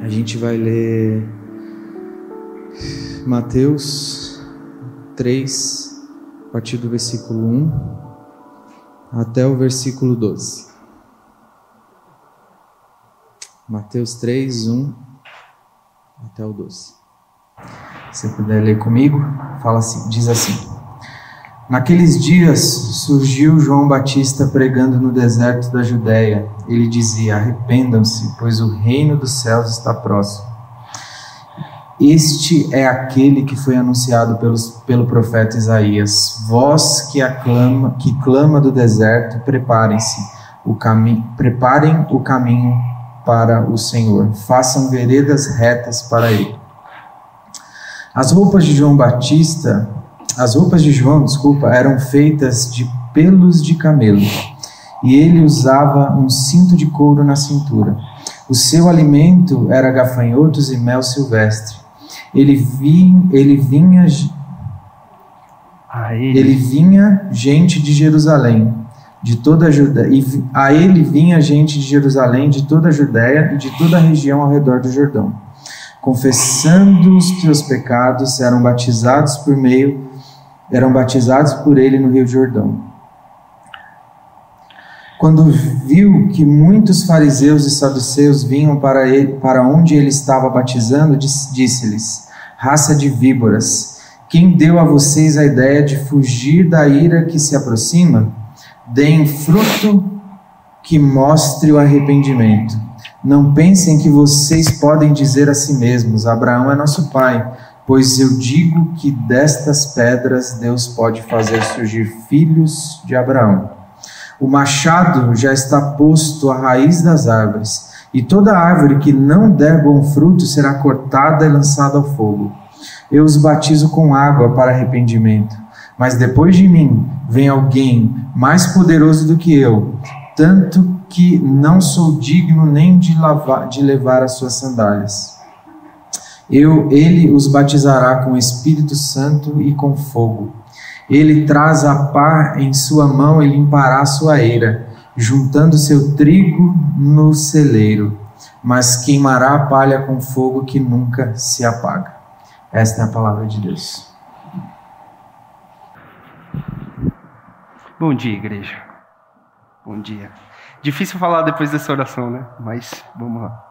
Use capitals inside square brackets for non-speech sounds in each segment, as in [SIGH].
A gente vai ler Mateus 3, a partir do versículo 1 até o versículo 12. Mateus 3, 1 até o 12. Se você puder ler comigo, fala assim, diz assim: Naqueles dias surgiu João Batista pregando no deserto da Judéia. Ele dizia: Arrependam-se, pois o reino dos céus está próximo. Este é aquele que foi anunciado pelos, pelo profeta Isaías. Vós que aclama, que clama do deserto, preparem-se o caminho, preparem o caminho para o Senhor. Façam veredas retas para ele. As roupas de João Batista as roupas de João, desculpa, eram feitas de pelos de camelo, e ele usava um cinto de couro na cintura. O seu alimento era gafanhotos e mel silvestre. Ele, vi, ele vinha ele. ele vinha gente de Jerusalém, de toda a Judéia, e a ele vinha gente de Jerusalém, de toda a Judéia e de toda a região ao redor do Jordão. Confessando os seus pecados, eram batizados por meio eram batizados por ele no Rio Jordão. Quando viu que muitos fariseus e saduceus vinham para, ele, para onde ele estava batizando, disse-lhes: Raça de víboras, quem deu a vocês a ideia de fugir da ira que se aproxima? Deem fruto que mostre o arrependimento. Não pensem que vocês podem dizer a si mesmos: Abraão é nosso pai Pois eu digo que destas pedras Deus pode fazer surgir filhos de Abraão. O machado já está posto à raiz das árvores, e toda árvore que não der bom fruto será cortada e lançada ao fogo. Eu os batizo com água para arrependimento, mas depois de mim vem alguém mais poderoso do que eu, tanto que não sou digno nem de, lavar, de levar as suas sandálias. Eu, ele os batizará com o Espírito Santo e com fogo. Ele traz a pá em sua mão e limpará sua eira, juntando seu trigo no celeiro, mas queimará a palha com fogo que nunca se apaga. Esta é a palavra de Deus. Bom dia, igreja. Bom dia. Difícil falar depois dessa oração, né? Mas vamos lá.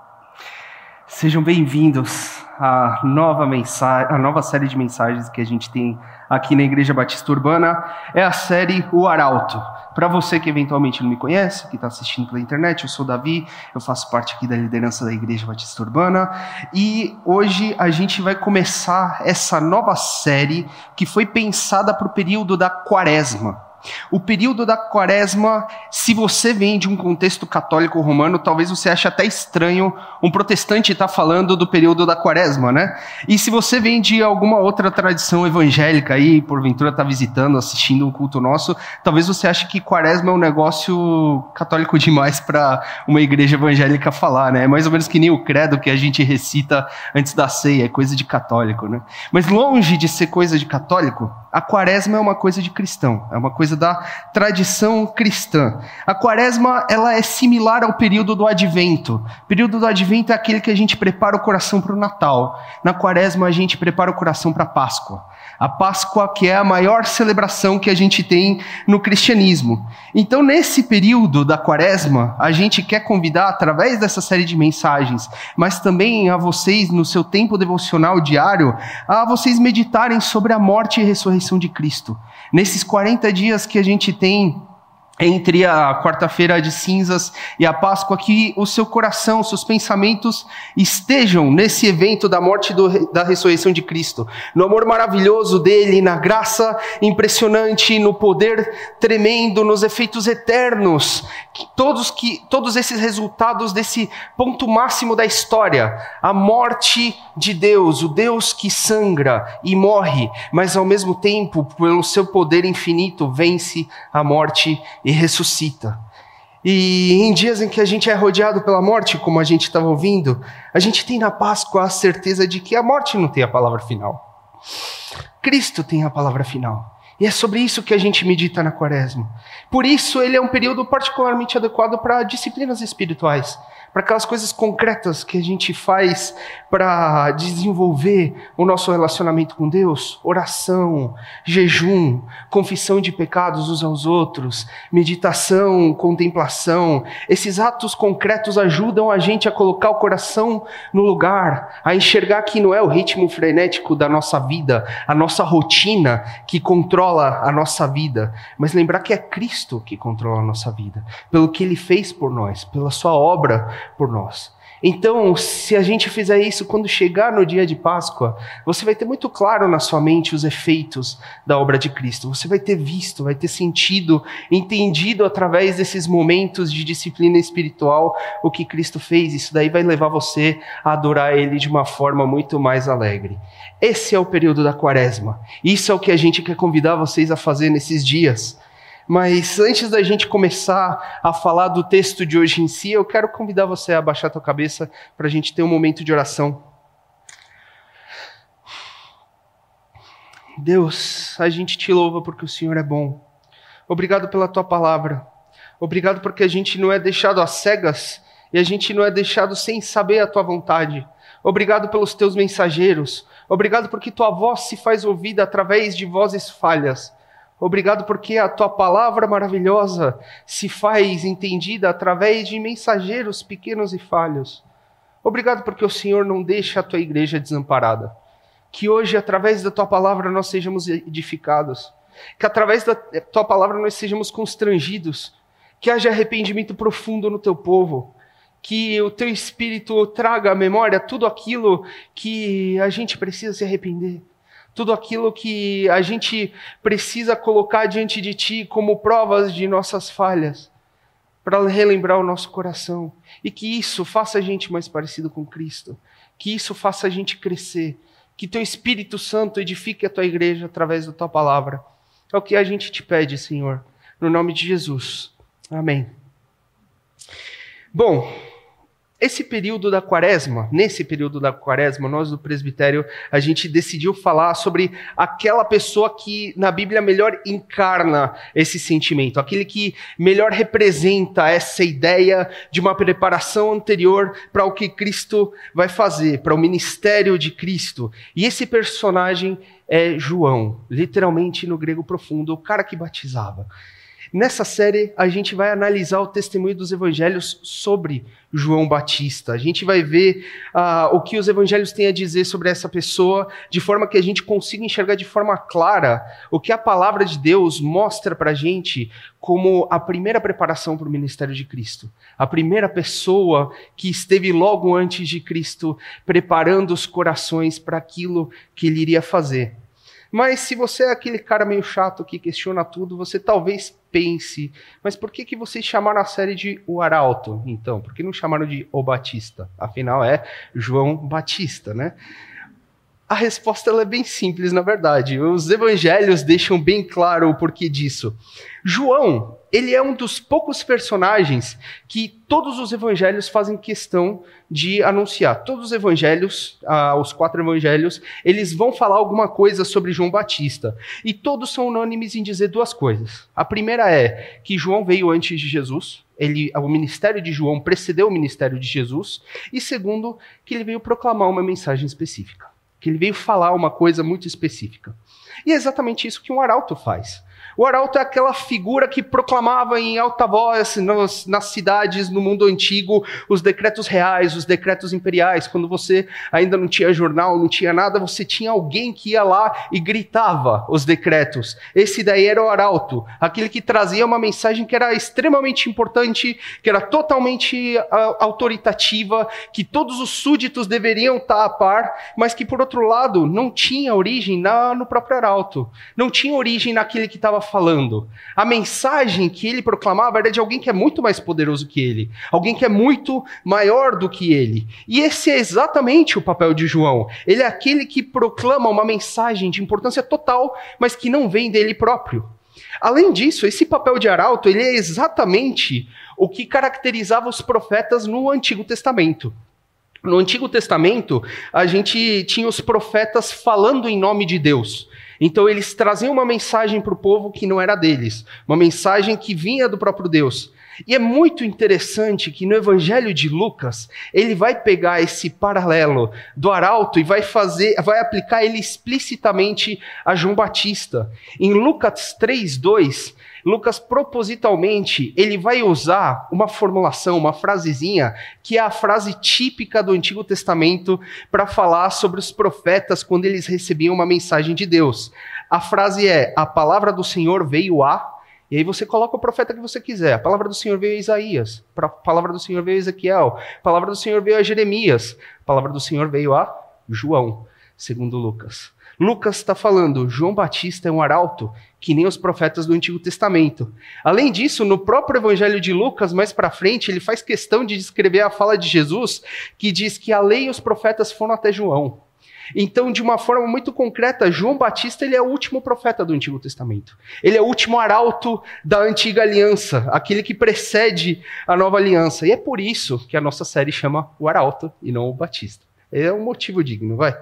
Sejam bem-vindos à nova mensagem, a nova série de mensagens que a gente tem aqui na Igreja Batista Urbana. É a série O Arauto. Para você que eventualmente não me conhece, que está assistindo pela internet, eu sou Davi, eu faço parte aqui da liderança da Igreja Batista Urbana e hoje a gente vai começar essa nova série que foi pensada para o período da Quaresma. O período da quaresma, se você vem de um contexto católico romano, talvez você ache até estranho um protestante estar tá falando do período da quaresma, né? E se você vem de alguma outra tradição evangélica aí, porventura está visitando, assistindo um culto nosso, talvez você ache que quaresma é um negócio católico demais para uma igreja evangélica falar, né? É mais ou menos que nem o credo que a gente recita antes da ceia, é coisa de católico, né? Mas longe de ser coisa de católico, a quaresma é uma coisa de cristão, é uma coisa da tradição cristã. A quaresma ela é similar ao período do advento. O período do advento é aquele que a gente prepara o coração para o Natal. Na quaresma a gente prepara o coração para a Páscoa. A Páscoa, que é a maior celebração que a gente tem no cristianismo. Então, nesse período da quaresma, a gente quer convidar, através dessa série de mensagens, mas também a vocês, no seu tempo devocional diário, a vocês meditarem sobre a morte e ressurreição de Cristo. Nesses 40 dias que a gente tem entre a quarta-feira de cinzas e a Páscoa, que o seu coração, seus pensamentos estejam nesse evento da morte do, da ressurreição de Cristo, no amor maravilhoso dele, na graça impressionante, no poder tremendo, nos efeitos eternos, que todos, que, todos esses resultados desse ponto máximo da história, a morte de Deus, o Deus que sangra e morre, mas ao mesmo tempo, pelo seu poder infinito, vence a morte e ressuscita. E em dias em que a gente é rodeado pela morte, como a gente estava ouvindo, a gente tem na Páscoa a certeza de que a morte não tem a palavra final. Cristo tem a palavra final. E é sobre isso que a gente medita na quaresma. Por isso, ele é um período particularmente adequado para disciplinas espirituais, para aquelas coisas concretas que a gente faz para desenvolver o nosso relacionamento com Deus, oração, jejum, confissão de pecados uns aos outros, meditação, contemplação. Esses atos concretos ajudam a gente a colocar o coração no lugar, a enxergar que não é o ritmo frenético da nossa vida, a nossa rotina que controla a nossa vida, mas lembrar que é Cristo que controla a nossa vida, pelo que ele fez por nós, pela sua obra por nós. Então, se a gente fizer isso quando chegar no dia de Páscoa, você vai ter muito claro na sua mente os efeitos da obra de Cristo. Você vai ter visto, vai ter sentido, entendido através desses momentos de disciplina espiritual o que Cristo fez. Isso daí vai levar você a adorar Ele de uma forma muito mais alegre. Esse é o período da quaresma. Isso é o que a gente quer convidar vocês a fazer nesses dias. Mas antes da gente começar a falar do texto de hoje em si, eu quero convidar você a baixar a tua cabeça para a gente ter um momento de oração. Deus, a gente te louva porque o Senhor é bom. Obrigado pela tua palavra. Obrigado porque a gente não é deixado às cegas e a gente não é deixado sem saber a tua vontade. Obrigado pelos teus mensageiros. Obrigado porque tua voz se faz ouvida através de vozes falhas. Obrigado porque a tua palavra maravilhosa se faz entendida através de mensageiros pequenos e falhos. Obrigado porque o Senhor não deixa a tua igreja desamparada. Que hoje, através da tua palavra, nós sejamos edificados. Que através da tua palavra nós sejamos constrangidos. Que haja arrependimento profundo no teu povo. Que o teu espírito traga à memória tudo aquilo que a gente precisa se arrepender tudo aquilo que a gente precisa colocar diante de Ti como provas de nossas falhas, para relembrar o nosso coração. E que isso faça a gente mais parecido com Cristo, que isso faça a gente crescer, que Teu Espírito Santo edifique a Tua igreja através da Tua palavra. É o que a gente te pede, Senhor, no nome de Jesus. Amém. Bom, esse período da quaresma, nesse período da quaresma, nós do presbitério, a gente decidiu falar sobre aquela pessoa que na Bíblia melhor encarna esse sentimento, aquele que melhor representa essa ideia de uma preparação anterior para o que Cristo vai fazer, para o ministério de Cristo. E esse personagem é João, literalmente no grego profundo, o cara que batizava. Nessa série, a gente vai analisar o testemunho dos evangelhos sobre João Batista. A gente vai ver uh, o que os evangelhos têm a dizer sobre essa pessoa, de forma que a gente consiga enxergar de forma clara o que a palavra de Deus mostra para a gente como a primeira preparação para o ministério de Cristo. A primeira pessoa que esteve logo antes de Cristo preparando os corações para aquilo que ele iria fazer. Mas se você é aquele cara meio chato que questiona tudo, você talvez pense, mas por que, que vocês chamaram a série de O Arauto, então? Por que não chamaram de O Batista? Afinal, é João Batista, né? A resposta é bem simples, na verdade. Os evangelhos deixam bem claro o porquê disso. João, ele é um dos poucos personagens que todos os evangelhos fazem questão de anunciar. Todos os evangelhos, ah, os quatro evangelhos, eles vão falar alguma coisa sobre João Batista. E todos são unânimes em dizer duas coisas. A primeira é que João veio antes de Jesus. Ele, o ministério de João precedeu o ministério de Jesus. E segundo, que ele veio proclamar uma mensagem específica que ele veio falar uma coisa muito específica. E é exatamente isso que um arauto faz. O arauto é aquela figura que proclamava em alta voz nas, nas, cidades no mundo antigo os decretos reais, os decretos imperiais. Quando você ainda não tinha jornal, não tinha nada, você tinha alguém que ia lá e gritava os decretos. Esse daí era o arauto, aquele que trazia uma mensagem que era extremamente importante, que era totalmente autoritativa, que todos os súditos deveriam estar a par, mas que por outro lado não tinha origem na, no próprio arauto, não tinha origem naquele que estava falando. A mensagem que ele proclamava era de alguém que é muito mais poderoso que ele, alguém que é muito maior do que ele. E esse é exatamente o papel de João. Ele é aquele que proclama uma mensagem de importância total, mas que não vem dele próprio. Além disso, esse papel de arauto, ele é exatamente o que caracterizava os profetas no Antigo Testamento. No Antigo Testamento, a gente tinha os profetas falando em nome de Deus. Então eles traziam uma mensagem para o povo que não era deles, uma mensagem que vinha do próprio Deus. E é muito interessante que no Evangelho de Lucas, ele vai pegar esse paralelo do arauto e vai fazer, vai aplicar ele explicitamente a João Batista. Em Lucas 3:2, Lucas propositalmente, ele vai usar uma formulação, uma frasezinha, que é a frase típica do Antigo Testamento para falar sobre os profetas quando eles recebiam uma mensagem de Deus. A frase é: "A palavra do Senhor veio a e aí você coloca o profeta que você quiser. A palavra do Senhor veio a Isaías, a palavra do Senhor veio a Ezequiel, a palavra do Senhor veio a Jeremias, a palavra do Senhor veio a João, segundo Lucas. Lucas está falando, João Batista é um arauto, que nem os profetas do Antigo Testamento. Além disso, no próprio Evangelho de Lucas, mais para frente, ele faz questão de descrever a fala de Jesus, que diz que a lei e os profetas foram até João. Então, de uma forma muito concreta, João Batista ele é o último profeta do Antigo Testamento. Ele é o último arauto da antiga aliança, aquele que precede a nova aliança. E é por isso que a nossa série chama o arauto e não o Batista. É um motivo digno, vai.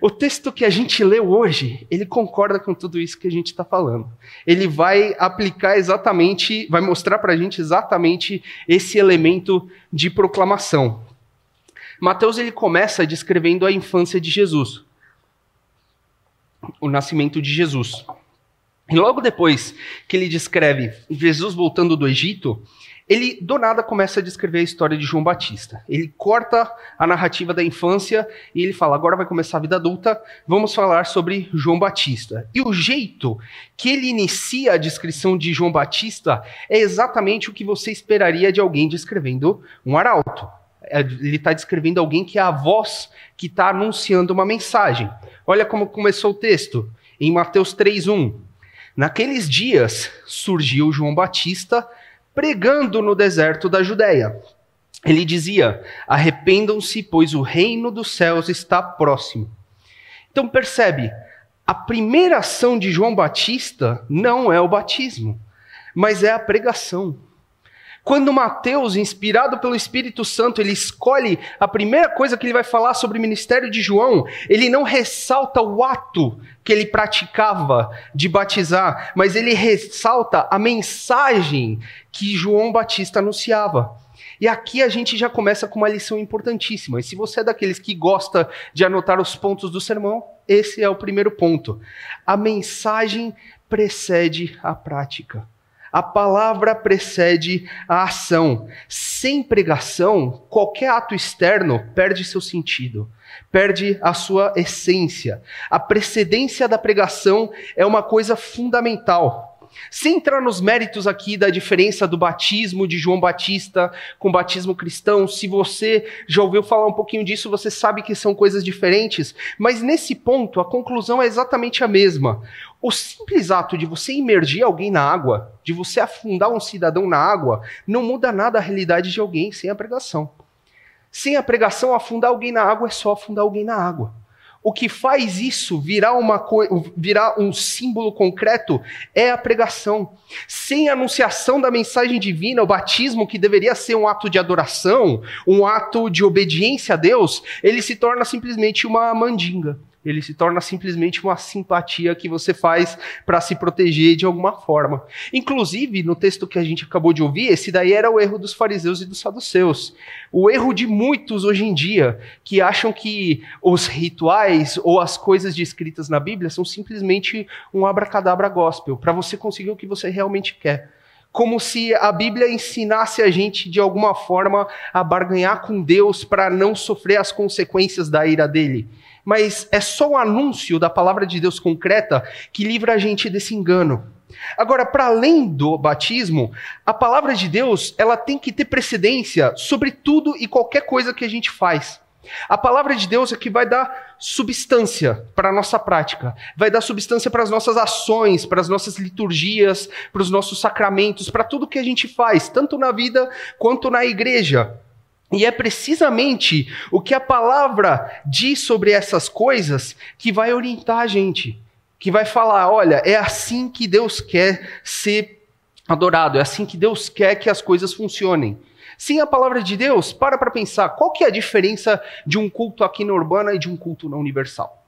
O texto que a gente leu hoje, ele concorda com tudo isso que a gente está falando. Ele vai aplicar exatamente, vai mostrar para a gente exatamente esse elemento de proclamação. Mateus ele começa descrevendo a infância de Jesus, o nascimento de Jesus. E logo depois que ele descreve Jesus voltando do Egito, ele do nada começa a descrever a história de João Batista. Ele corta a narrativa da infância e ele fala: agora vai começar a vida adulta, vamos falar sobre João Batista. E o jeito que ele inicia a descrição de João Batista é exatamente o que você esperaria de alguém descrevendo um arauto. É, ele está descrevendo alguém que é a voz que está anunciando uma mensagem. Olha como começou o texto, em Mateus 3:1. Naqueles dias surgiu João Batista pregando no deserto da Judéia. Ele dizia: Arrependam-se, pois o reino dos céus está próximo. Então percebe, a primeira ação de João Batista não é o batismo, mas é a pregação. Quando Mateus, inspirado pelo Espírito Santo, ele escolhe a primeira coisa que ele vai falar sobre o ministério de João, ele não ressalta o ato que ele praticava de batizar, mas ele ressalta a mensagem que João Batista anunciava. E aqui a gente já começa com uma lição importantíssima. E se você é daqueles que gosta de anotar os pontos do sermão, esse é o primeiro ponto. A mensagem precede a prática. A palavra precede a ação. Sem pregação, qualquer ato externo perde seu sentido, perde a sua essência. A precedência da pregação é uma coisa fundamental. Sem entrar nos méritos aqui da diferença do batismo de João Batista com o batismo cristão, se você já ouviu falar um pouquinho disso, você sabe que são coisas diferentes, mas nesse ponto a conclusão é exatamente a mesma. O simples ato de você imergir alguém na água, de você afundar um cidadão na água, não muda nada a realidade de alguém sem a pregação. Sem a pregação, afundar alguém na água é só afundar alguém na água. O que faz isso virar, uma virar um símbolo concreto é a pregação. Sem a anunciação da mensagem divina, o batismo, que deveria ser um ato de adoração, um ato de obediência a Deus, ele se torna simplesmente uma mandinga ele se torna simplesmente uma simpatia que você faz para se proteger de alguma forma. Inclusive, no texto que a gente acabou de ouvir, esse daí era o erro dos fariseus e dos saduceus. O erro de muitos hoje em dia, que acham que os rituais ou as coisas descritas na Bíblia são simplesmente um abracadabra gospel, para você conseguir o que você realmente quer como se a Bíblia ensinasse a gente de alguma forma a barganhar com Deus para não sofrer as consequências da ira dele mas é só o anúncio da palavra de Deus concreta que livra a gente desse engano. Agora, para além do batismo, a palavra de Deus ela tem que ter precedência sobre tudo e qualquer coisa que a gente faz. A palavra de Deus é que vai dar substância para a nossa prática, vai dar substância para as nossas ações, para as nossas liturgias, para os nossos sacramentos, para tudo que a gente faz, tanto na vida quanto na igreja. E é precisamente o que a palavra diz sobre essas coisas que vai orientar a gente, que vai falar: olha, é assim que Deus quer ser adorado, é assim que Deus quer que as coisas funcionem. Sem a palavra de Deus, para para pensar, qual que é a diferença de um culto aqui na Urbana e de um culto na Universal?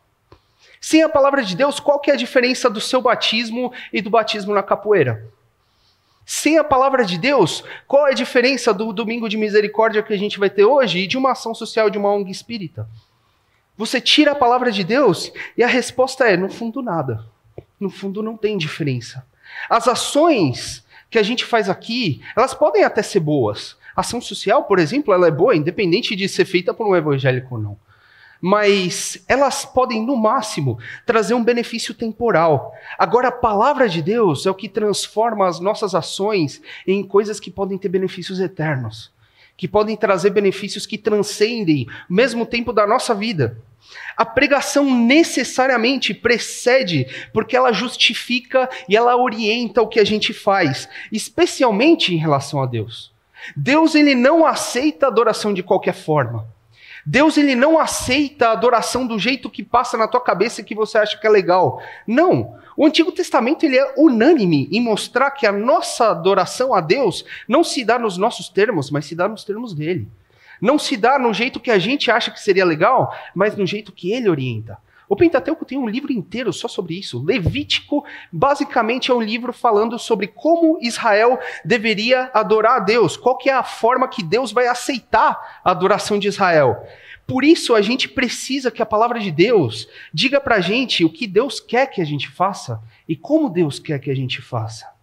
Sem a palavra de Deus, qual que é a diferença do seu batismo e do batismo na capoeira? Sem a palavra de Deus, qual é a diferença do domingo de misericórdia que a gente vai ter hoje e de uma ação social de uma ONG espírita? Você tira a palavra de Deus e a resposta é: no fundo, nada. No fundo, não tem diferença. As ações que a gente faz aqui, elas podem até ser boas. Ação social, por exemplo, ela é boa, independente de ser feita por um evangélico ou não mas elas podem, no máximo, trazer um benefício temporal. Agora, a palavra de Deus é o que transforma as nossas ações em coisas que podem ter benefícios eternos, que podem trazer benefícios que transcendem o mesmo tempo da nossa vida. A pregação necessariamente precede, porque ela justifica e ela orienta o que a gente faz, especialmente em relação a Deus. Deus ele não aceita adoração de qualquer forma. Deus ele não aceita a adoração do jeito que passa na tua cabeça e que você acha que é legal. Não. O Antigo Testamento ele é unânime em mostrar que a nossa adoração a Deus não se dá nos nossos termos, mas se dá nos termos dele. Não se dá no jeito que a gente acha que seria legal, mas no jeito que ele orienta. O Pentateuco tem um livro inteiro só sobre isso. Levítico, basicamente, é um livro falando sobre como Israel deveria adorar a Deus, qual que é a forma que Deus vai aceitar a adoração de Israel. Por isso, a gente precisa que a palavra de Deus diga para a gente o que Deus quer que a gente faça e como Deus quer que a gente faça.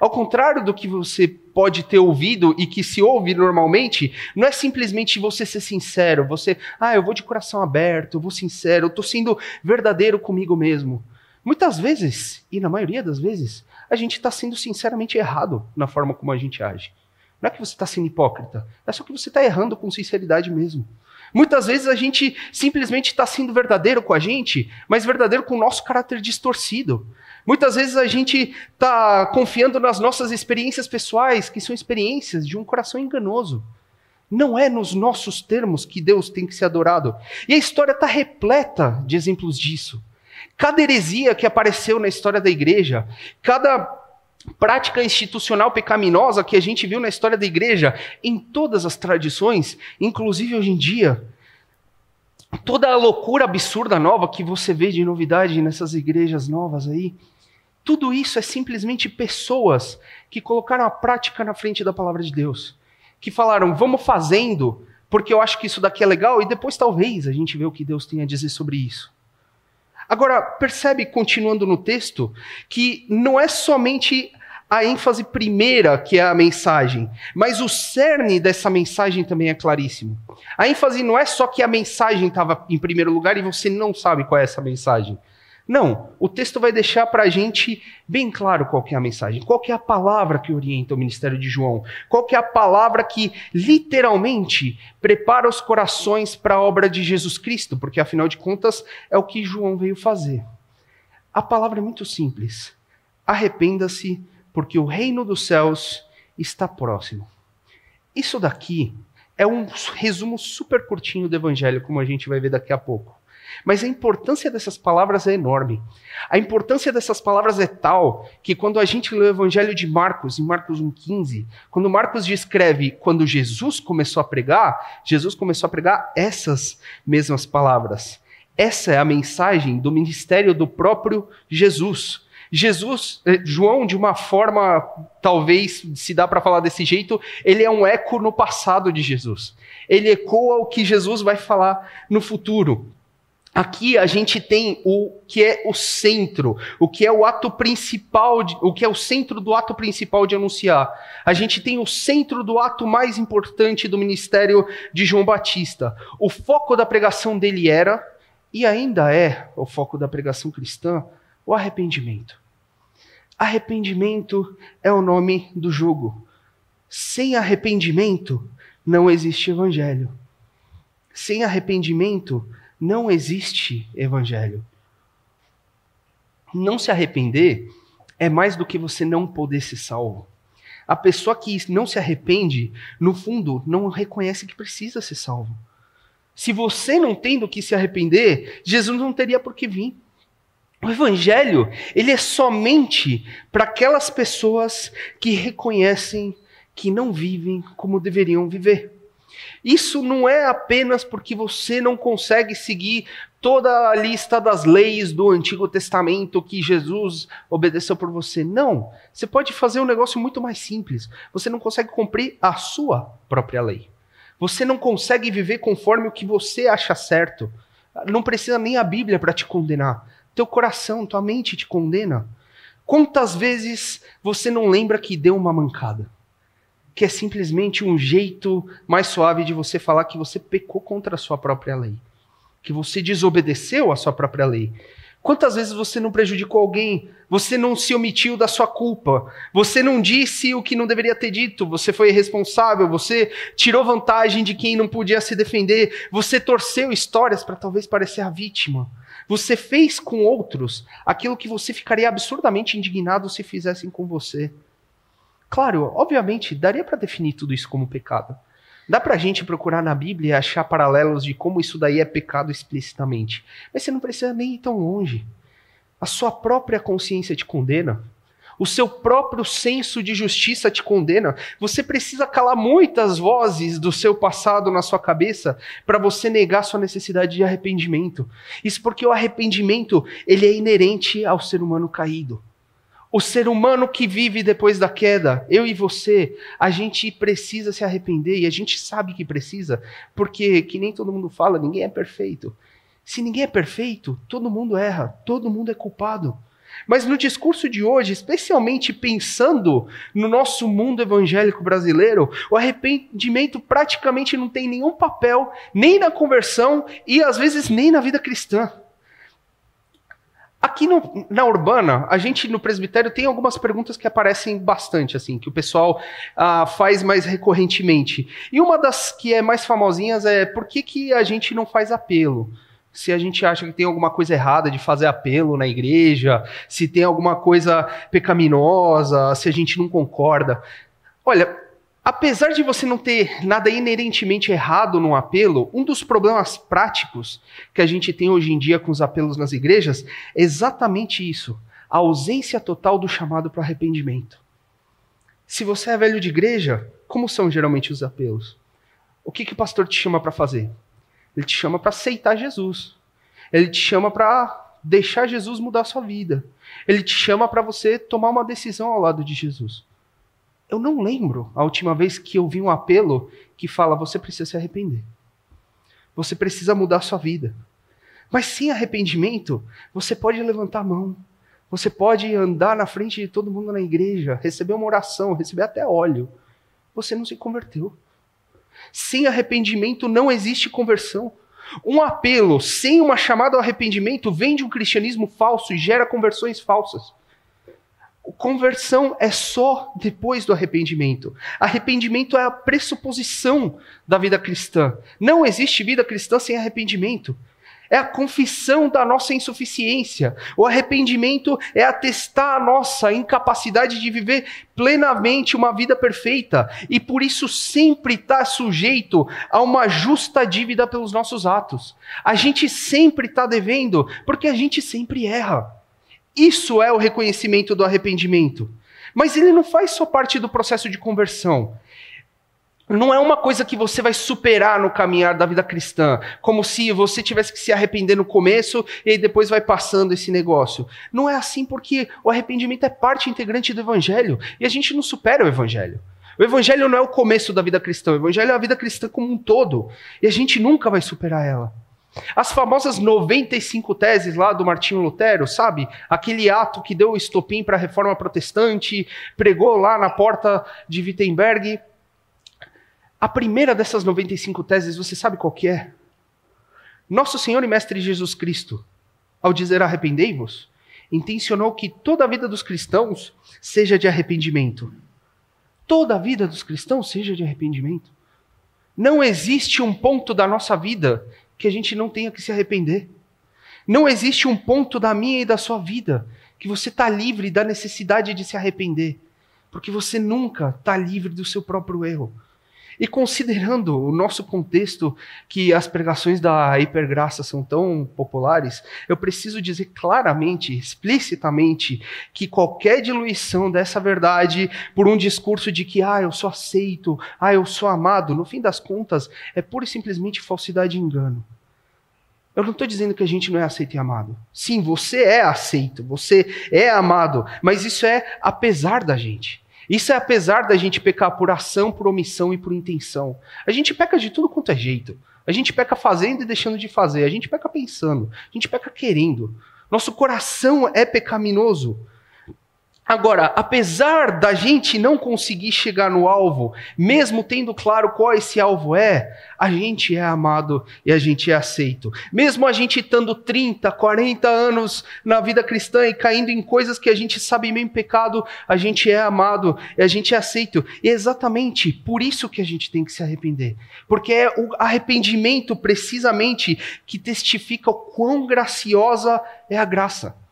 Ao contrário do que você pode ter ouvido e que se ouve normalmente, não é simplesmente você ser sincero, você, ah, eu vou de coração aberto, eu vou sincero, eu estou sendo verdadeiro comigo mesmo. Muitas vezes, e na maioria das vezes, a gente está sendo sinceramente errado na forma como a gente age. Não é que você está sendo hipócrita, é só que você está errando com sinceridade mesmo. Muitas vezes a gente simplesmente está sendo verdadeiro com a gente, mas verdadeiro com o nosso caráter distorcido. Muitas vezes a gente está confiando nas nossas experiências pessoais, que são experiências de um coração enganoso. Não é nos nossos termos que Deus tem que ser adorado. E a história está repleta de exemplos disso. Cada heresia que apareceu na história da igreja, cada prática institucional pecaminosa que a gente viu na história da igreja, em todas as tradições, inclusive hoje em dia, toda a loucura absurda nova que você vê de novidade nessas igrejas novas aí, tudo isso é simplesmente pessoas que colocaram a prática na frente da palavra de Deus. Que falaram, vamos fazendo, porque eu acho que isso daqui é legal, e depois talvez a gente vê o que Deus tem a dizer sobre isso. Agora, percebe, continuando no texto, que não é somente a ênfase primeira que é a mensagem, mas o cerne dessa mensagem também é claríssimo. A ênfase não é só que a mensagem estava em primeiro lugar e você não sabe qual é essa mensagem. Não, o texto vai deixar para a gente bem claro qual é a mensagem, qual é a palavra que orienta o ministério de João, qual é a palavra que literalmente prepara os corações para a obra de Jesus Cristo, porque afinal de contas é o que João veio fazer. A palavra é muito simples. Arrependa-se, porque o reino dos céus está próximo. Isso daqui é um resumo super curtinho do evangelho, como a gente vai ver daqui a pouco. Mas a importância dessas palavras é enorme. A importância dessas palavras é tal que quando a gente lê o Evangelho de Marcos, em Marcos 1,15, quando Marcos descreve quando Jesus começou a pregar, Jesus começou a pregar essas mesmas palavras. Essa é a mensagem do ministério do próprio Jesus. Jesus, eh, João, de uma forma, talvez se dá para falar desse jeito, ele é um eco no passado de Jesus. Ele ecoa o que Jesus vai falar no futuro. Aqui a gente tem o que é o centro, o que é o ato principal, de, o que é o centro do ato principal de anunciar. A gente tem o centro do ato mais importante do ministério de João Batista. O foco da pregação dele era, e ainda é o foco da pregação cristã, o arrependimento. Arrependimento é o nome do jogo. Sem arrependimento não existe evangelho. Sem arrependimento não existe evangelho. Não se arrepender é mais do que você não poder ser salvo. A pessoa que não se arrepende, no fundo, não reconhece que precisa ser salvo. Se você não tem do que se arrepender, Jesus não teria por que vir. O evangelho, ele é somente para aquelas pessoas que reconhecem que não vivem como deveriam viver. Isso não é apenas porque você não consegue seguir toda a lista das leis do Antigo Testamento que Jesus obedeceu por você. Não. Você pode fazer um negócio muito mais simples. Você não consegue cumprir a sua própria lei. Você não consegue viver conforme o que você acha certo. Não precisa nem a Bíblia para te condenar. Teu coração, tua mente te condena. Quantas vezes você não lembra que deu uma mancada? Que é simplesmente um jeito mais suave de você falar que você pecou contra a sua própria lei. Que você desobedeceu à sua própria lei. Quantas vezes você não prejudicou alguém? Você não se omitiu da sua culpa? Você não disse o que não deveria ter dito? Você foi irresponsável? Você tirou vantagem de quem não podia se defender? Você torceu histórias para talvez parecer a vítima? Você fez com outros aquilo que você ficaria absurdamente indignado se fizessem com você? Claro, obviamente, daria para definir tudo isso como pecado. Dá pra gente procurar na Bíblia e achar paralelos de como isso daí é pecado explicitamente. Mas você não precisa nem ir tão longe. A sua própria consciência te condena. O seu próprio senso de justiça te condena. Você precisa calar muitas vozes do seu passado na sua cabeça para você negar sua necessidade de arrependimento. Isso porque o arrependimento, ele é inerente ao ser humano caído o ser humano que vive depois da queda, eu e você, a gente precisa se arrepender e a gente sabe que precisa, porque, que nem todo mundo fala, ninguém é perfeito. Se ninguém é perfeito, todo mundo erra, todo mundo é culpado. Mas no discurso de hoje, especialmente pensando no nosso mundo evangélico brasileiro, o arrependimento praticamente não tem nenhum papel, nem na conversão e às vezes nem na vida cristã. Aqui no, na Urbana, a gente no presbitério tem algumas perguntas que aparecem bastante, assim, que o pessoal ah, faz mais recorrentemente. E uma das que é mais famosinhas é por que, que a gente não faz apelo? Se a gente acha que tem alguma coisa errada de fazer apelo na igreja, se tem alguma coisa pecaminosa, se a gente não concorda. Olha, Apesar de você não ter nada inerentemente errado no apelo, um dos problemas práticos que a gente tem hoje em dia com os apelos nas igrejas é exatamente isso: a ausência total do chamado para arrependimento. Se você é velho de igreja, como são geralmente os apelos? O que, que o pastor te chama para fazer? Ele te chama para aceitar Jesus. Ele te chama para deixar Jesus mudar a sua vida. Ele te chama para você tomar uma decisão ao lado de Jesus. Eu não lembro a última vez que eu vi um apelo que fala: você precisa se arrepender. Você precisa mudar a sua vida. Mas sem arrependimento, você pode levantar a mão. Você pode andar na frente de todo mundo na igreja, receber uma oração, receber até óleo. Você não se converteu. Sem arrependimento não existe conversão. Um apelo sem uma chamada ao arrependimento vem de um cristianismo falso e gera conversões falsas. Conversão é só depois do arrependimento. Arrependimento é a pressuposição da vida cristã. Não existe vida cristã sem arrependimento. É a confissão da nossa insuficiência. O arrependimento é atestar a nossa incapacidade de viver plenamente uma vida perfeita e por isso sempre está sujeito a uma justa dívida pelos nossos atos. A gente sempre está devendo porque a gente sempre erra. Isso é o reconhecimento do arrependimento. Mas ele não faz só parte do processo de conversão. Não é uma coisa que você vai superar no caminhar da vida cristã, como se você tivesse que se arrepender no começo e depois vai passando esse negócio. Não é assim porque o arrependimento é parte integrante do evangelho e a gente não supera o evangelho. O evangelho não é o começo da vida cristã, o evangelho é a vida cristã como um todo e a gente nunca vai superar ela. As famosas 95 teses lá do Martinho Lutero, sabe? Aquele ato que deu o estopim para a reforma protestante, pregou lá na porta de Wittenberg. A primeira dessas 95 teses, você sabe qual que é? Nosso Senhor e Mestre Jesus Cristo, ao dizer arrependei-vos, intencionou que toda a vida dos cristãos seja de arrependimento. Toda a vida dos cristãos seja de arrependimento. Não existe um ponto da nossa vida que a gente não tenha que se arrepender. Não existe um ponto da minha e da sua vida que você está livre da necessidade de se arrepender, porque você nunca está livre do seu próprio erro. E considerando o nosso contexto, que as pregações da hipergraça são tão populares, eu preciso dizer claramente, explicitamente, que qualquer diluição dessa verdade por um discurso de que, ah, eu sou aceito, ah, eu sou amado, no fim das contas, é pura e simplesmente falsidade e engano. Eu não estou dizendo que a gente não é aceito e amado. Sim, você é aceito, você é amado, mas isso é apesar da gente. Isso é apesar da gente pecar por ação, por omissão e por intenção. A gente peca de tudo quanto é jeito. A gente peca fazendo e deixando de fazer. A gente peca pensando. A gente peca querendo. Nosso coração é pecaminoso. Agora, apesar da gente não conseguir chegar no alvo, mesmo tendo claro qual esse alvo é, a gente é amado e a gente é aceito. Mesmo a gente estando 30, 40 anos na vida cristã e caindo em coisas que a gente sabe meio pecado, a gente é amado e a gente é aceito. E é exatamente por isso que a gente tem que se arrepender. Porque é o arrependimento, precisamente, que testifica o quão graciosa é a graça.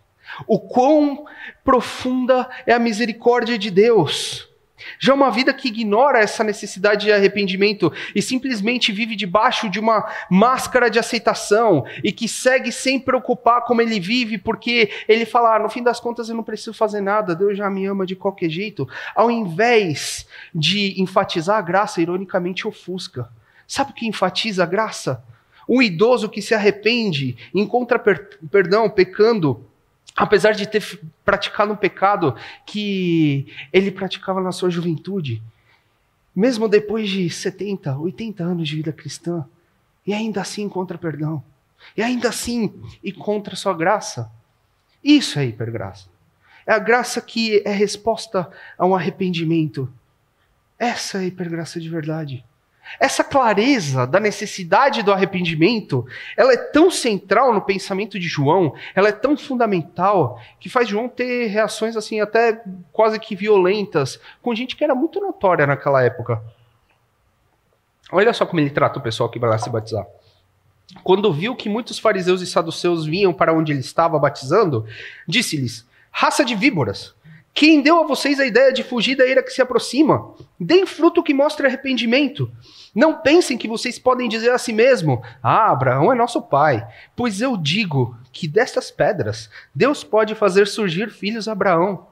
O quão profunda é a misericórdia de Deus. Já uma vida que ignora essa necessidade de arrependimento e simplesmente vive debaixo de uma máscara de aceitação e que segue sem preocupar como ele vive, porque ele fala: ah, no fim das contas eu não preciso fazer nada, Deus já me ama de qualquer jeito, ao invés de enfatizar a graça, ironicamente ofusca. Sabe o que enfatiza a graça? Um idoso que se arrepende, encontra per perdão pecando apesar de ter praticado um pecado que ele praticava na sua juventude, mesmo depois de 70, 80 anos de vida cristã, e ainda assim encontra perdão, e ainda assim encontra sua graça. Isso é hipergraça. É a graça que é resposta a um arrependimento. Essa é a hipergraça de verdade. Essa clareza da necessidade do arrependimento, ela é tão central no pensamento de João, ela é tão fundamental, que faz João ter reações assim até quase que violentas com gente que era muito notória naquela época. Olha só como ele trata o pessoal que vai lá se batizar. Quando viu que muitos fariseus e saduceus vinham para onde ele estava batizando, disse-lhes: Raça de víboras, quem deu a vocês a ideia de fugir da ira que se aproxima? Deem fruto que mostre arrependimento. Não pensem que vocês podem dizer a si mesmo: Ah, Abraão é nosso pai. Pois eu digo que destas pedras Deus pode fazer surgir filhos a Abraão.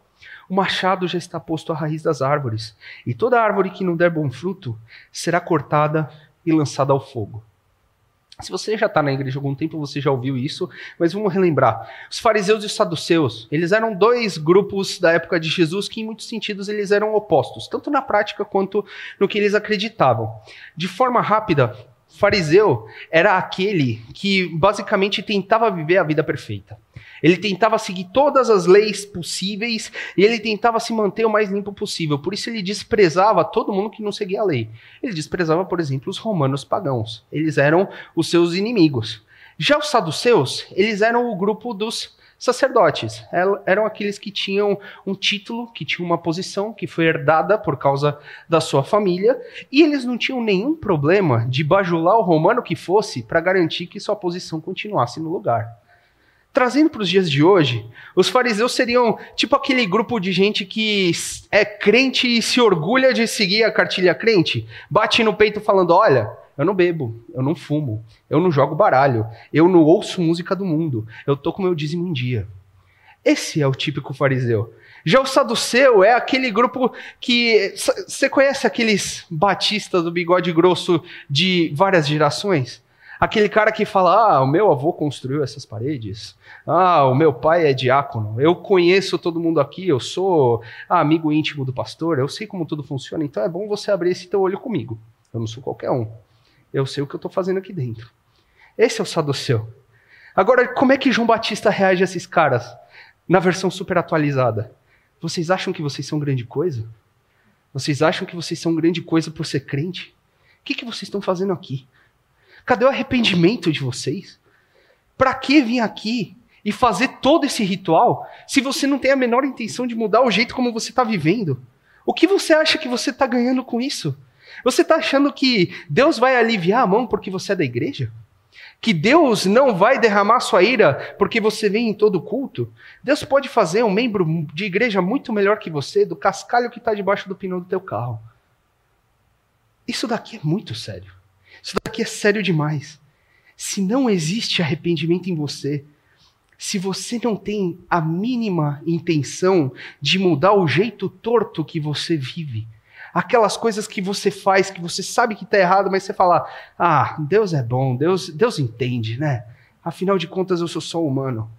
O machado já está posto à raiz das árvores, e toda árvore que não der bom fruto será cortada e lançada ao fogo. Se você já está na igreja há algum tempo, você já ouviu isso, mas vamos relembrar. Os fariseus e os saduceus, eles eram dois grupos da época de Jesus que, em muitos sentidos, eles eram opostos, tanto na prática quanto no que eles acreditavam. De forma rápida, fariseu era aquele que basicamente tentava viver a vida perfeita. Ele tentava seguir todas as leis possíveis e ele tentava se manter o mais limpo possível. Por isso ele desprezava todo mundo que não seguia a lei. Ele desprezava, por exemplo, os romanos pagãos. Eles eram os seus inimigos. Já os saduceus, eles eram o grupo dos sacerdotes. Eram aqueles que tinham um título, que tinham uma posição que foi herdada por causa da sua família, e eles não tinham nenhum problema de bajular o romano que fosse para garantir que sua posição continuasse no lugar. Trazendo para os dias de hoje, os fariseus seriam tipo aquele grupo de gente que é crente e se orgulha de seguir a cartilha crente, bate no peito falando: olha, eu não bebo, eu não fumo, eu não jogo baralho, eu não ouço música do mundo, eu tô com meu dízimo em dia. Esse é o típico fariseu. Já o saduceu é aquele grupo que. Você conhece aqueles batistas do bigode grosso de várias gerações? Aquele cara que fala: Ah, o meu avô construiu essas paredes. Ah, o meu pai é diácono. Eu conheço todo mundo aqui. Eu sou amigo íntimo do pastor. Eu sei como tudo funciona. Então é bom você abrir esse teu olho comigo. Eu não sou qualquer um. Eu sei o que eu estou fazendo aqui dentro. Esse é o saduceu. Agora, como é que João Batista reage a esses caras na versão super atualizada? Vocês acham que vocês são grande coisa? Vocês acham que vocês são grande coisa por ser crente? O que, que vocês estão fazendo aqui? Cadê o arrependimento de vocês? Para que vir aqui e fazer todo esse ritual se você não tem a menor intenção de mudar o jeito como você está vivendo? O que você acha que você está ganhando com isso? Você está achando que Deus vai aliviar a mão porque você é da igreja? Que Deus não vai derramar sua ira porque você vem em todo culto? Deus pode fazer um membro de igreja muito melhor que você, do cascalho que está debaixo do pneu do teu carro. Isso daqui é muito sério. Isso daqui é sério demais. Se não existe arrependimento em você, se você não tem a mínima intenção de mudar o jeito torto que você vive, aquelas coisas que você faz, que você sabe que está errado, mas você fala: ah, Deus é bom, Deus, Deus entende, né? Afinal de contas, eu sou só humano.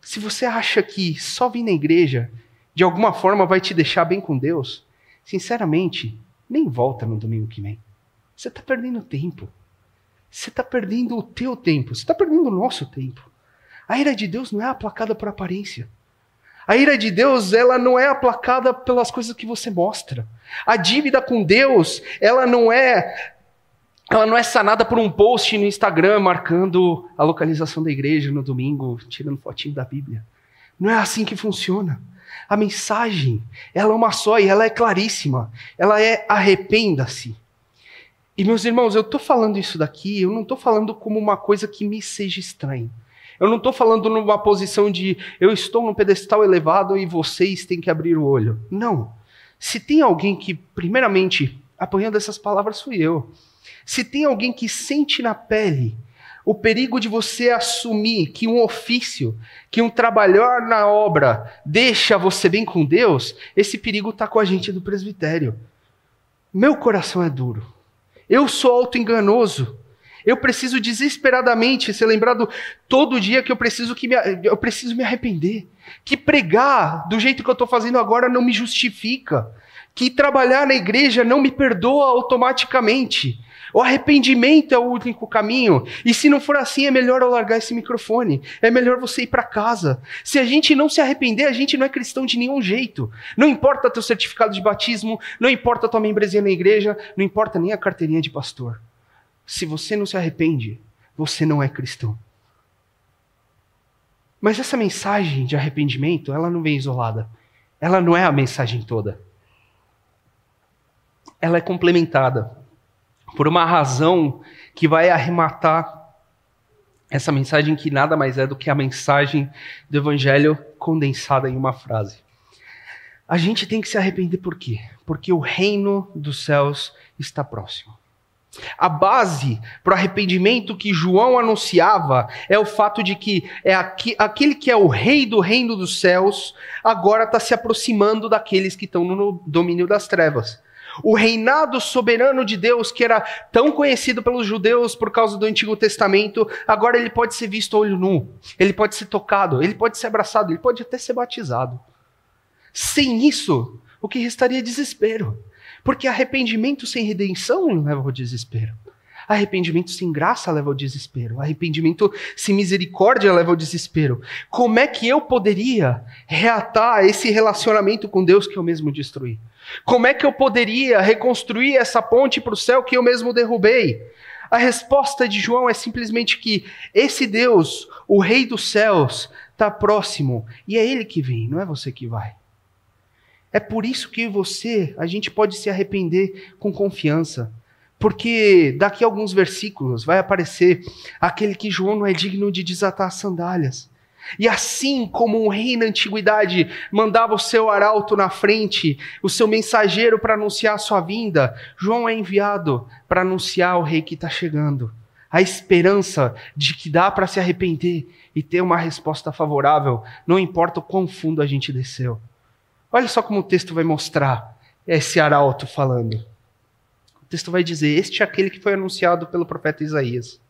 Se você acha que só vir na igreja de alguma forma vai te deixar bem com Deus, sinceramente, nem volta no domingo que vem. Você está perdendo tempo. Você está perdendo o teu tempo. Você está perdendo o nosso tempo. A ira de Deus não é aplacada por aparência. A ira de Deus, ela não é aplacada pelas coisas que você mostra. A dívida com Deus, ela não é ela não é sanada por um post no Instagram marcando a localização da igreja no domingo, tirando fotinho da Bíblia. Não é assim que funciona. A mensagem, ela é uma só e ela é claríssima. Ela é arrependa-se. E meus irmãos, eu estou falando isso daqui, eu não estou falando como uma coisa que me seja estranha. Eu não estou falando numa posição de eu estou num pedestal elevado e vocês têm que abrir o olho. Não. Se tem alguém que, primeiramente, apanhando essas palavras, fui eu. Se tem alguém que sente na pele o perigo de você assumir que um ofício, que um trabalhar na obra deixa você bem com Deus, esse perigo está com a gente do presbitério. Meu coração é duro. Eu sou auto-enganoso. Eu preciso desesperadamente ser lembrado todo dia que eu preciso que me, eu preciso me arrepender. Que pregar do jeito que eu estou fazendo agora não me justifica. Que trabalhar na igreja não me perdoa automaticamente. O arrependimento é o único caminho. E se não for assim, é melhor eu largar esse microfone. É melhor você ir para casa. Se a gente não se arrepender, a gente não é cristão de nenhum jeito. Não importa teu certificado de batismo, não importa tua membresia na igreja, não importa nem a carteirinha de pastor. Se você não se arrepende, você não é cristão. Mas essa mensagem de arrependimento, ela não vem isolada. Ela não é a mensagem toda. Ela é complementada por uma razão que vai arrematar essa mensagem que nada mais é do que a mensagem do Evangelho condensada em uma frase. A gente tem que se arrepender por quê? Porque o reino dos céus está próximo. A base para o arrependimento que João anunciava é o fato de que é aqui, aquele que é o rei do reino dos céus agora está se aproximando daqueles que estão no domínio das trevas. O reinado soberano de Deus, que era tão conhecido pelos judeus por causa do Antigo Testamento, agora ele pode ser visto olho nu, ele pode ser tocado, ele pode ser abraçado, ele pode até ser batizado. Sem isso, o que restaria é desespero. Porque arrependimento sem redenção leva ao desespero. Arrependimento sem graça leva ao desespero. Arrependimento sem misericórdia leva ao desespero. Como é que eu poderia reatar esse relacionamento com Deus que eu mesmo destruí? Como é que eu poderia reconstruir essa ponte para o céu que eu mesmo derrubei? A resposta de João é simplesmente que esse Deus, o Rei dos céus, está próximo e é Ele que vem, não é você que vai. É por isso que você, a gente pode se arrepender com confiança. Porque daqui a alguns versículos vai aparecer aquele que João não é digno de desatar as sandálias. E assim como um rei na antiguidade mandava o seu arauto na frente, o seu mensageiro para anunciar a sua vinda, João é enviado para anunciar o rei que está chegando. A esperança de que dá para se arrepender e ter uma resposta favorável, não importa o quão fundo a gente desceu. Olha só como o texto vai mostrar esse arauto falando texto vai dizer: Este é aquele que foi anunciado pelo profeta Isaías.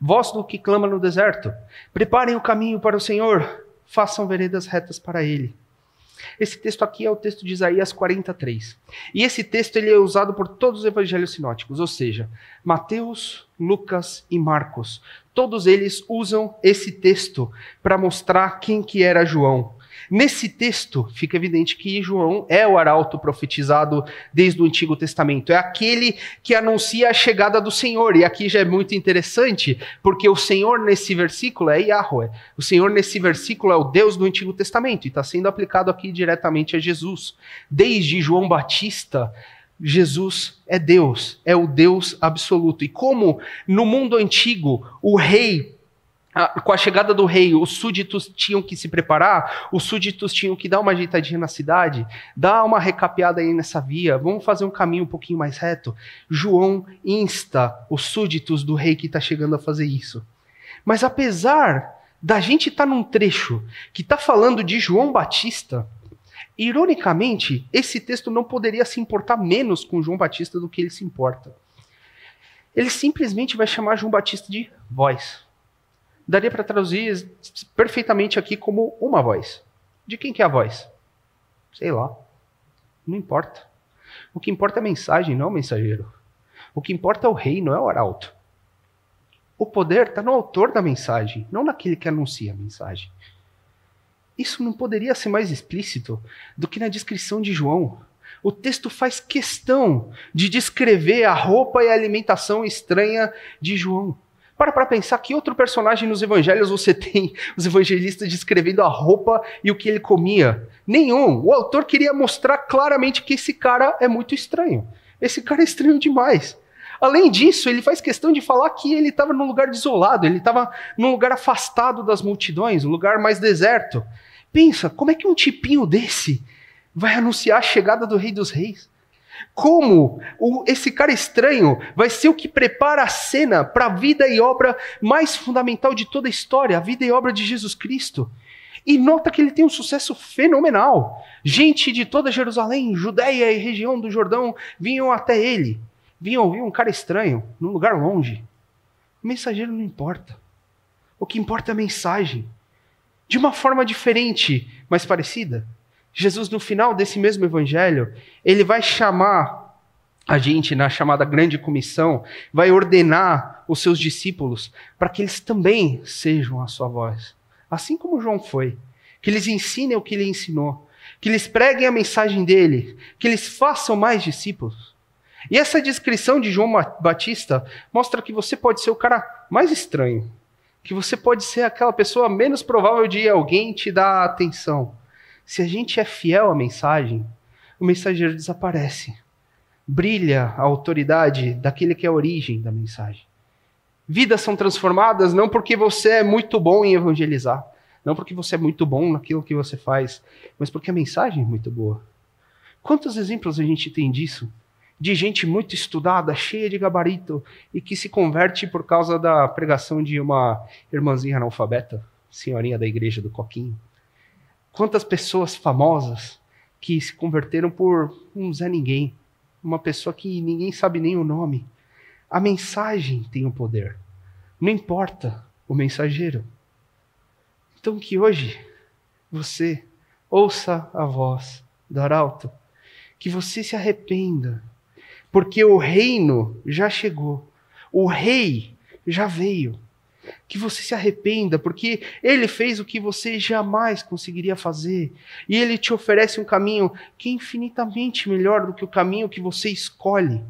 Voz do que clama no deserto: Preparem o caminho para o Senhor, façam veredas retas para ele. Esse texto aqui é o texto de Isaías 43. E esse texto ele é usado por todos os evangelhos sinóticos, ou seja, Mateus, Lucas e Marcos. Todos eles usam esse texto para mostrar quem que era João. Nesse texto fica evidente que João é o arauto profetizado desde o Antigo Testamento. É aquele que anuncia a chegada do Senhor. E aqui já é muito interessante, porque o Senhor nesse versículo é Yahweh. O Senhor nesse versículo é o Deus do Antigo Testamento e está sendo aplicado aqui diretamente a Jesus. Desde João Batista, Jesus é Deus, é o Deus absoluto. E como no mundo antigo o rei com a chegada do rei, os súditos tinham que se preparar, os súditos tinham que dar uma ajeitadinha na cidade, dar uma recapeada aí nessa via, vamos fazer um caminho um pouquinho mais reto. João insta os súditos do rei que está chegando a fazer isso. Mas apesar da gente estar tá num trecho que está falando de João Batista, ironicamente, esse texto não poderia se importar menos com João Batista do que ele se importa. Ele simplesmente vai chamar João Batista de voz daria para traduzir perfeitamente aqui como uma voz. De quem que é a voz? Sei lá. Não importa. O que importa é a mensagem, não é o mensageiro. O que importa é o rei, não é o arauto. O poder está no autor da mensagem, não naquele que anuncia a mensagem. Isso não poderia ser mais explícito do que na descrição de João. O texto faz questão de descrever a roupa e a alimentação estranha de João. Para para pensar que outro personagem nos evangelhos você [LAUGHS] tem os evangelistas descrevendo a roupa e o que ele comia. Nenhum. O autor queria mostrar claramente que esse cara é muito estranho. Esse cara é estranho demais. Além disso, ele faz questão de falar que ele estava num lugar desolado, ele estava num lugar afastado das multidões, um lugar mais deserto. Pensa, como é que um tipinho desse vai anunciar a chegada do Rei dos Reis? Como o, esse cara estranho vai ser o que prepara a cena para a vida e obra mais fundamental de toda a história, a vida e obra de Jesus Cristo. E nota que ele tem um sucesso fenomenal. Gente de toda Jerusalém, Judéia e região do Jordão vinham até ele. Vinham ouvir um cara estranho, num lugar longe. O mensageiro não importa. O que importa é a mensagem. De uma forma diferente, mas parecida. Jesus, no final desse mesmo evangelho, ele vai chamar a gente na chamada grande comissão, vai ordenar os seus discípulos para que eles também sejam a sua voz. Assim como João foi. Que eles ensinem o que ele ensinou. Que eles preguem a mensagem dele. Que eles façam mais discípulos. E essa descrição de João Batista mostra que você pode ser o cara mais estranho. Que você pode ser aquela pessoa menos provável de alguém te dar atenção se a gente é fiel à mensagem, o mensageiro desaparece. Brilha a autoridade daquele que é a origem da mensagem. Vidas são transformadas não porque você é muito bom em evangelizar, não porque você é muito bom naquilo que você faz, mas porque a mensagem é muito boa. Quantos exemplos a gente tem disso? De gente muito estudada, cheia de gabarito, e que se converte por causa da pregação de uma irmãzinha analfabeta, senhorinha da igreja do Coquinho. Quantas pessoas famosas que se converteram por um Zé Ninguém, uma pessoa que ninguém sabe nem o nome. A mensagem tem o poder. Não importa o mensageiro. Então que hoje você ouça a voz do arauto, que você se arrependa, porque o reino já chegou, o rei já veio que você se arrependa, porque ele fez o que você jamais conseguiria fazer. E ele te oferece um caminho que é infinitamente melhor do que o caminho que você escolhe.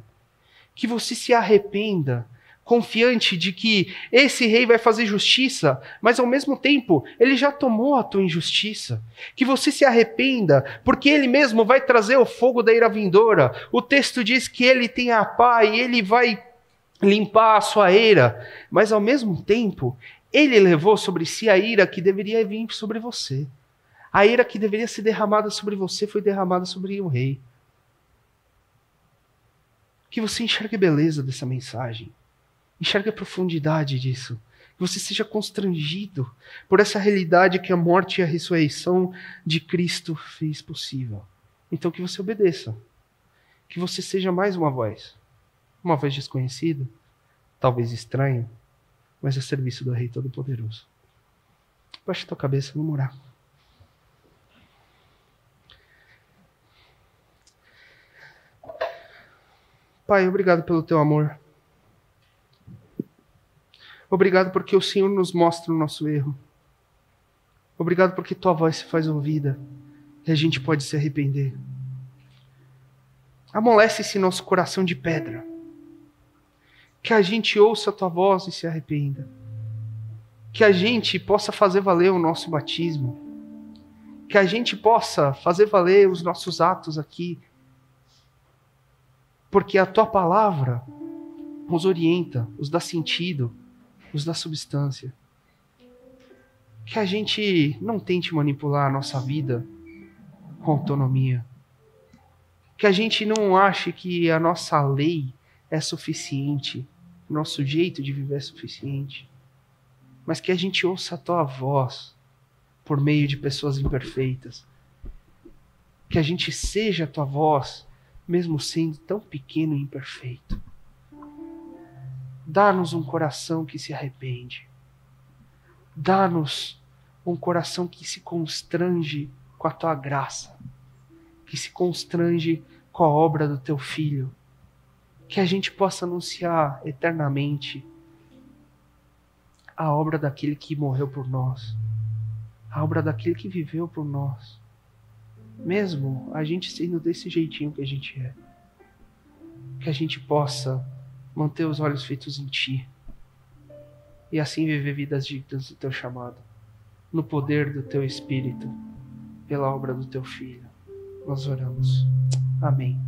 Que você se arrependa, confiante de que esse rei vai fazer justiça, mas ao mesmo tempo ele já tomou a tua injustiça. Que você se arrependa, porque ele mesmo vai trazer o fogo da ira vindoura. O texto diz que ele tem a paz e ele vai limpar a sua ira, mas ao mesmo tempo, ele levou sobre si a ira que deveria vir sobre você. A ira que deveria ser derramada sobre você foi derramada sobre o rei. Que você enxergue a beleza dessa mensagem, enxergue a profundidade disso, que você seja constrangido por essa realidade que a morte e a ressurreição de Cristo fez possível. Então que você obedeça, que você seja mais uma voz uma voz desconhecida, talvez estranha, mas a serviço do Rei Todo-Poderoso. Baixe tua cabeça, vamos orar. Pai, obrigado pelo teu amor. Obrigado porque o Senhor nos mostra o nosso erro. Obrigado porque tua voz se faz ouvida e a gente pode se arrepender. Amolece esse nosso coração de pedra que a gente ouça a tua voz e se arrependa. Que a gente possa fazer valer o nosso batismo. Que a gente possa fazer valer os nossos atos aqui. Porque a tua palavra nos orienta, os dá sentido, nos dá substância. Que a gente não tente manipular a nossa vida com autonomia. Que a gente não ache que a nossa lei é suficiente, nosso jeito de viver é suficiente. Mas que a gente ouça a tua voz por meio de pessoas imperfeitas. Que a gente seja a tua voz, mesmo sendo tão pequeno e imperfeito. Dá-nos um coração que se arrepende. Dá-nos um coração que se constrange com a tua graça, que se constrange com a obra do teu filho, que a gente possa anunciar eternamente a obra daquele que morreu por nós, a obra daquele que viveu por nós, mesmo a gente sendo desse jeitinho que a gente é, que a gente possa manter os olhos feitos em Ti e assim viver vidas dignas do Teu chamado, no poder do Teu Espírito, pela obra do Teu Filho. Nós oramos. Amém.